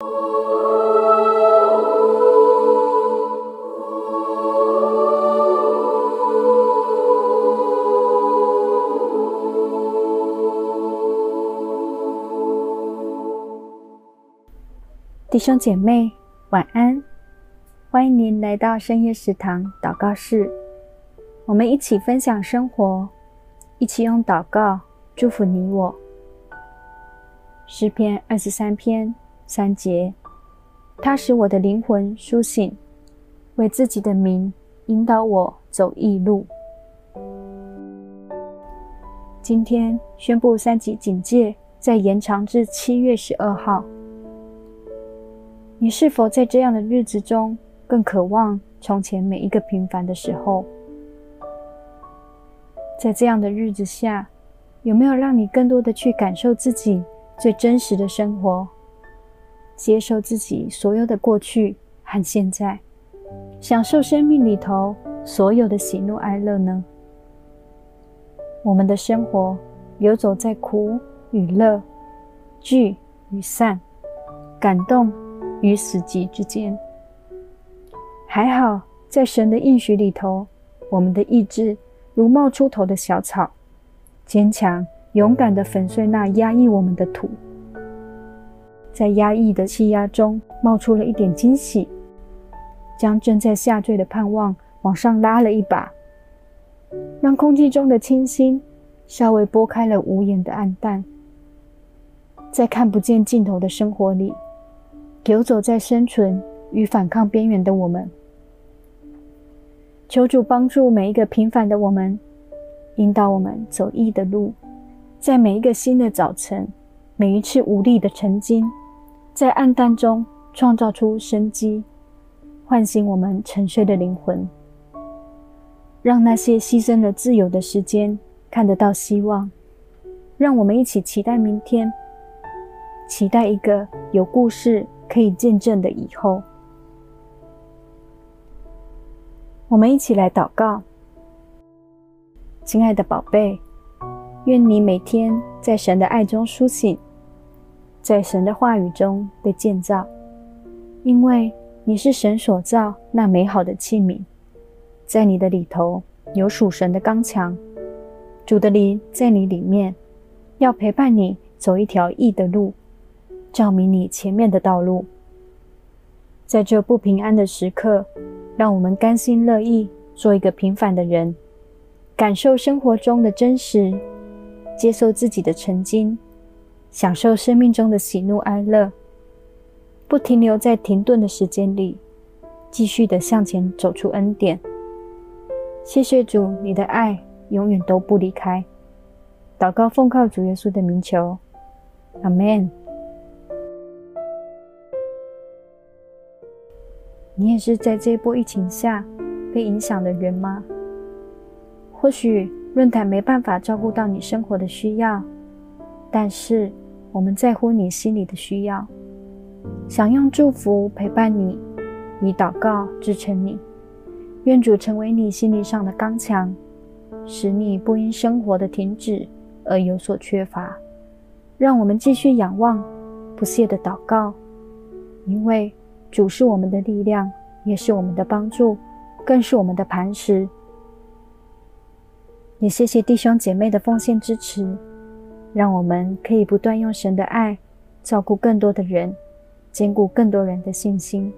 弟兄姐妹，晚安！欢迎您来到深夜食堂祷告室，我们一起分享生活，一起用祷告祝福你我。诗篇二十三篇三节，他使我的灵魂苏醒，为自己的名引导我走义路。今天宣布三级警戒，再延长至七月十二号。你是否在这样的日子中更渴望从前每一个平凡的时候？在这样的日子下，有没有让你更多的去感受自己最真实的生活，接受自己所有的过去和现在，享受生命里头所有的喜怒哀乐呢？我们的生活游走在苦与乐、聚与散、感动与死寂之间，还好，在神的应许里头，我们的意志如冒出头的小草，坚强勇敢地粉碎那压抑我们的土，在压抑的气压中冒出了一点惊喜，将正在下坠的盼望往上拉了一把，让空气中的清新稍微拨开了无言的暗淡，在看不见尽头的生活里。游走在生存与反抗边缘的我们，求主帮助每一个平凡的我们，引导我们走义的路，在每一个新的早晨，每一次无力的曾经，在暗淡中创造出生机，唤醒我们沉睡的灵魂，让那些牺牲了自由的时间看得到希望，让我们一起期待明天，期待一个有故事。可以见证的以后，我们一起来祷告。亲爱的宝贝，愿你每天在神的爱中苏醒，在神的话语中被建造，因为你是神所造那美好的器皿，在你的里头有属神的刚强，主的灵在你里面，要陪伴你走一条义的路。照明你前面的道路，在这不平安的时刻，让我们甘心乐意做一个平凡的人，感受生活中的真实，接受自己的曾经，享受生命中的喜怒哀乐，不停留在停顿的时间里，继续的向前走出恩典。谢谢主，你的爱永远都不离开。祷告奉靠主耶稣的名求，阿门。你也是在这波疫情下被影响的人吗？或许论坛没办法照顾到你生活的需要，但是我们在乎你心里的需要，想用祝福陪伴你，以祷告支撑你。愿主成为你心灵上的刚强，使你不因生活的停止而有所缺乏。让我们继续仰望，不懈的祷告，因为。主是我们的力量，也是我们的帮助，更是我们的磐石。也谢谢弟兄姐妹的奉献支持，让我们可以不断用神的爱照顾更多的人，兼顾更多人的信心。